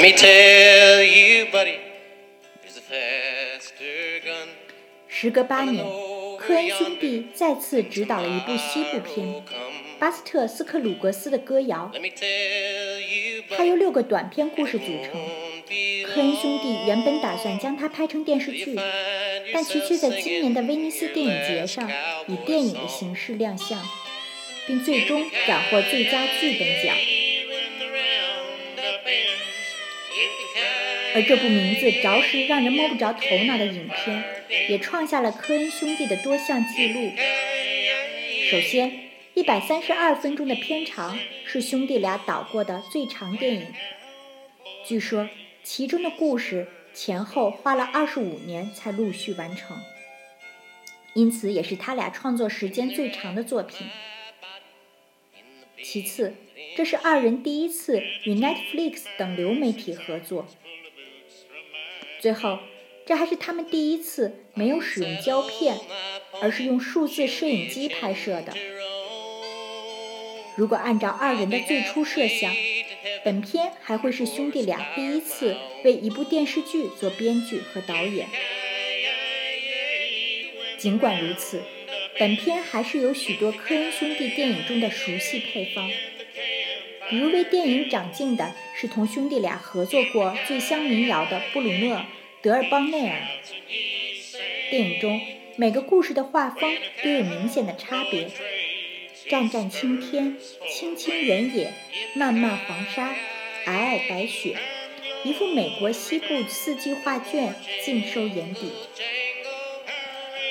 Let me tell you, buddy, there's a faster gun. 时隔八年，科恩兄弟再次执导了一部西部片。巴斯特斯克鲁格斯的歌谣，它由 六个短篇故事组成。科恩兄弟原本打算将它拍成电视剧，但其却在今年的威尼斯电影节上以电影的形式亮相，并最终斩获最佳剧本奖。而这部名字着实让人摸不着头脑的影片，也创下了科恩兄弟的多项纪录。首先，一百三十二分钟的片长是兄弟俩导过的最长电影。据说其中的故事前后花了二十五年才陆续完成，因此也是他俩创作时间最长的作品。其次，这是二人第一次与 Netflix 等流媒体合作。最后，这还是他们第一次没有使用胶片，而是用数字摄影机拍摄的。如果按照二人的最初设想，本片还会是兄弟俩第一次为一部电视剧做编剧和导演。尽管如此，本片还是有许多科恩兄弟电影中的熟悉配方，比如为电影长进的是同兄弟俩合作过《醉乡民谣》的布鲁诺·德尔邦内尔。电影中每个故事的画风都有明显的差别。湛湛青天，青青原野，漫漫黄沙，皑皑白雪，一幅美国西部四季画卷尽收眼底。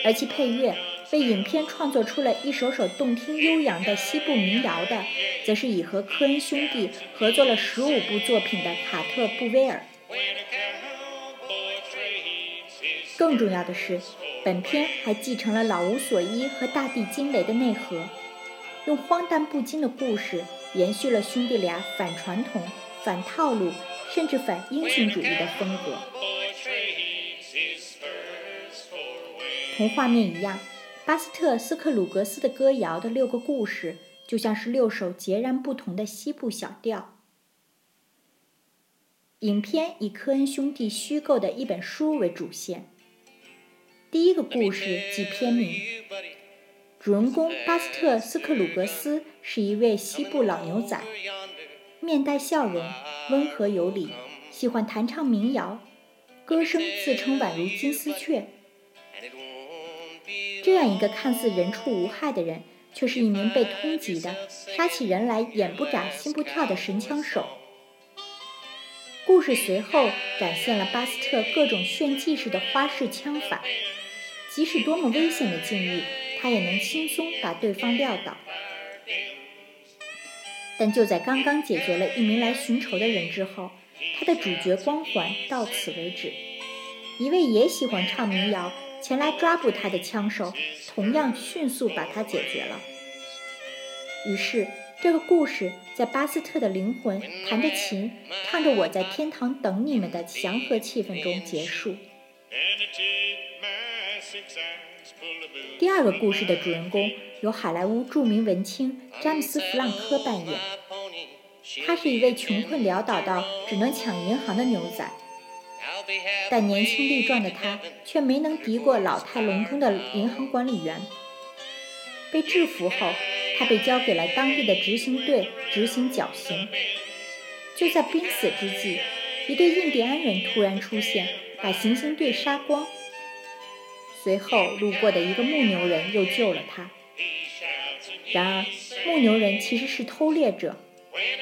而其配乐为影片创作出了一首首动听悠扬的西部民谣的，则是已和科恩兄弟合作了十五部作品的卡特·布威尔。更重要的是，本片还继承了老无所依和大地惊雷的内核。用荒诞不经的故事延续了兄弟俩反传统、反套路，甚至反英雄主义的风格。同画面一样，巴斯特斯克鲁格斯的歌谣的六个故事，就像是六首截然不同的西部小调。影片以科恩兄弟虚构的一本书为主线。第一个故事即片名。主人公巴斯特斯克鲁格斯是一位西部老牛仔，面带笑容，温和有礼，喜欢弹唱民谣，歌声自称宛如金丝雀。这样一个看似人畜无害的人，却是一名被通缉的、杀起人来眼不眨心不跳的神枪手。故事随后展现了巴斯特各种炫技式的花式枪法，即使多么危险的境遇。他也能轻松把对方撂倒，但就在刚刚解决了一名来寻仇的人之后，他的主角光环到此为止。一位也喜欢唱民谣前来抓捕他的枪手，同样迅速把他解决了。于是，这个故事在巴斯特的灵魂弹着琴，唱着“我在天堂等你们”的祥和气氛中结束。第二个故事的主人公由好莱坞著名文青詹姆斯·弗朗科扮演。他是一位穷困潦倒到只能抢银行的牛仔，但年轻力壮的他却没能敌过老态龙钟的银行管理员。被制服后，他被交给了当地的执行队执行绞刑。就在濒死之际，一对印第安人突然出现，把行刑队杀光。随后路过的一个牧牛人又救了他。然而，牧牛人其实是偷猎者，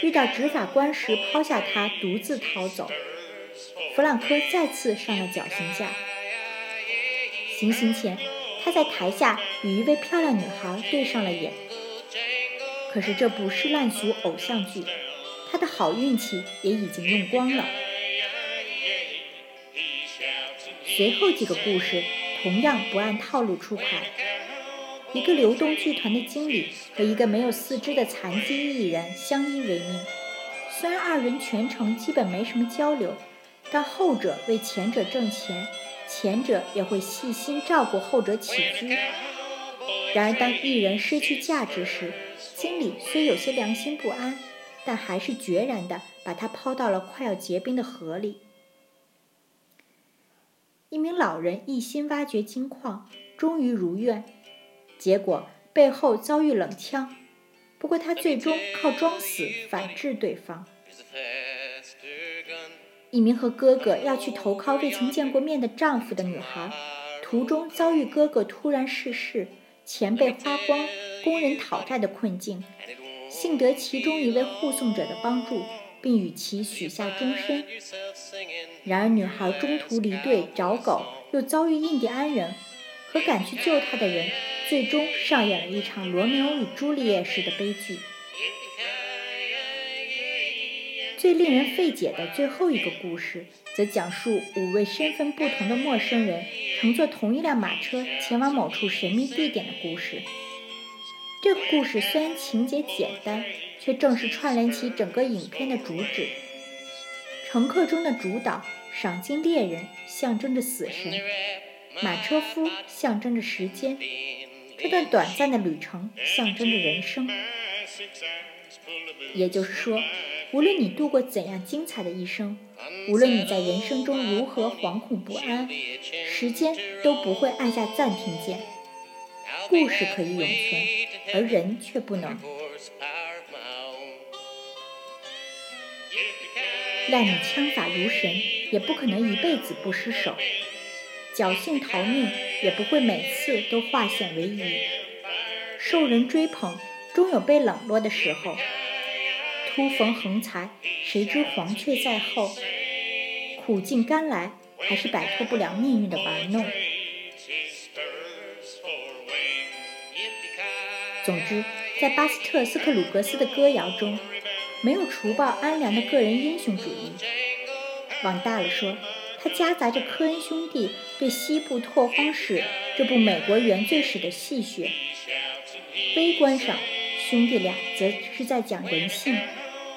遇到执法官时抛下他独自逃走。弗朗科再次上了绞刑架。行刑前，他在台下与一位漂亮女孩对上了眼。可是这部是烂俗偶像剧，他的好运气也已经用光了。随后几个故事。同样不按套路出牌，一个流动剧团的经理和一个没有四肢的残疾艺人相依为命。虽然二人全程基本没什么交流，但后者为前者挣钱，前者也会细心照顾后者起居。然而，当艺人失去价值时，经理虽有些良心不安，但还是决然地把它抛到了快要结冰的河里。一名老人一心挖掘金矿，终于如愿，结果背后遭遇冷枪。不过他最终靠装死反制对方。一名和哥哥要去投靠未曾见过面的丈夫的女孩，途中遭遇哥哥突然逝世、钱被花光、工人讨债的困境，幸得其中一位护送者的帮助，并与其许下终身。然而女孩中途离队找狗，又遭遇印第安人和赶去救她的人。最终上演了一场罗密欧与朱丽叶式的悲剧。最令人费解的最后一个故事，则讲述五位身份不同的陌生人乘坐同一辆马车前往某处神秘地点的故事。这个故事虽然情节简单，却正是串联起整个影片的主旨。乘客中的主导赏金猎人象征着死神，马车夫象征着时间。这段短暂的旅程象征着人生，也就是说，无论你度过怎样精彩的一生，无论你在人生中如何惶恐不安，时间都不会按下暂停键。故事可以永存，而人却不能。赖你枪法如神，也不可能一辈子不失手。侥幸逃命，也不会每次都化险为夷。受人追捧，终有被冷落的时候。突逢横财，谁知黄雀在后。苦尽甘来，还是摆脱不了命运的玩弄。总之，在巴斯特斯克鲁格斯的歌谣中，没有除暴安良的个人英雄主义。往大了说。它夹杂着科恩兄弟对西部拓荒史这部美国原罪史的戏谑；微观上，兄弟俩则是在讲人性、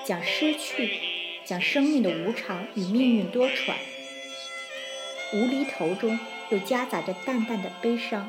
讲失去、讲生命的无常与命运多舛；无厘头中又夹杂着淡淡的悲伤。